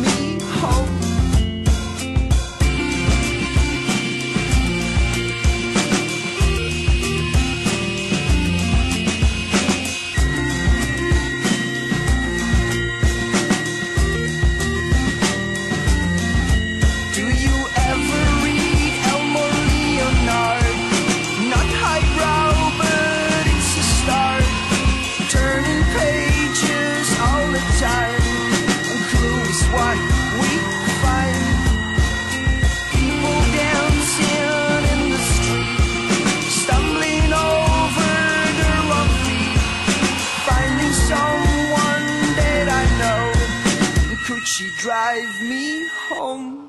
me home? would she drive me home?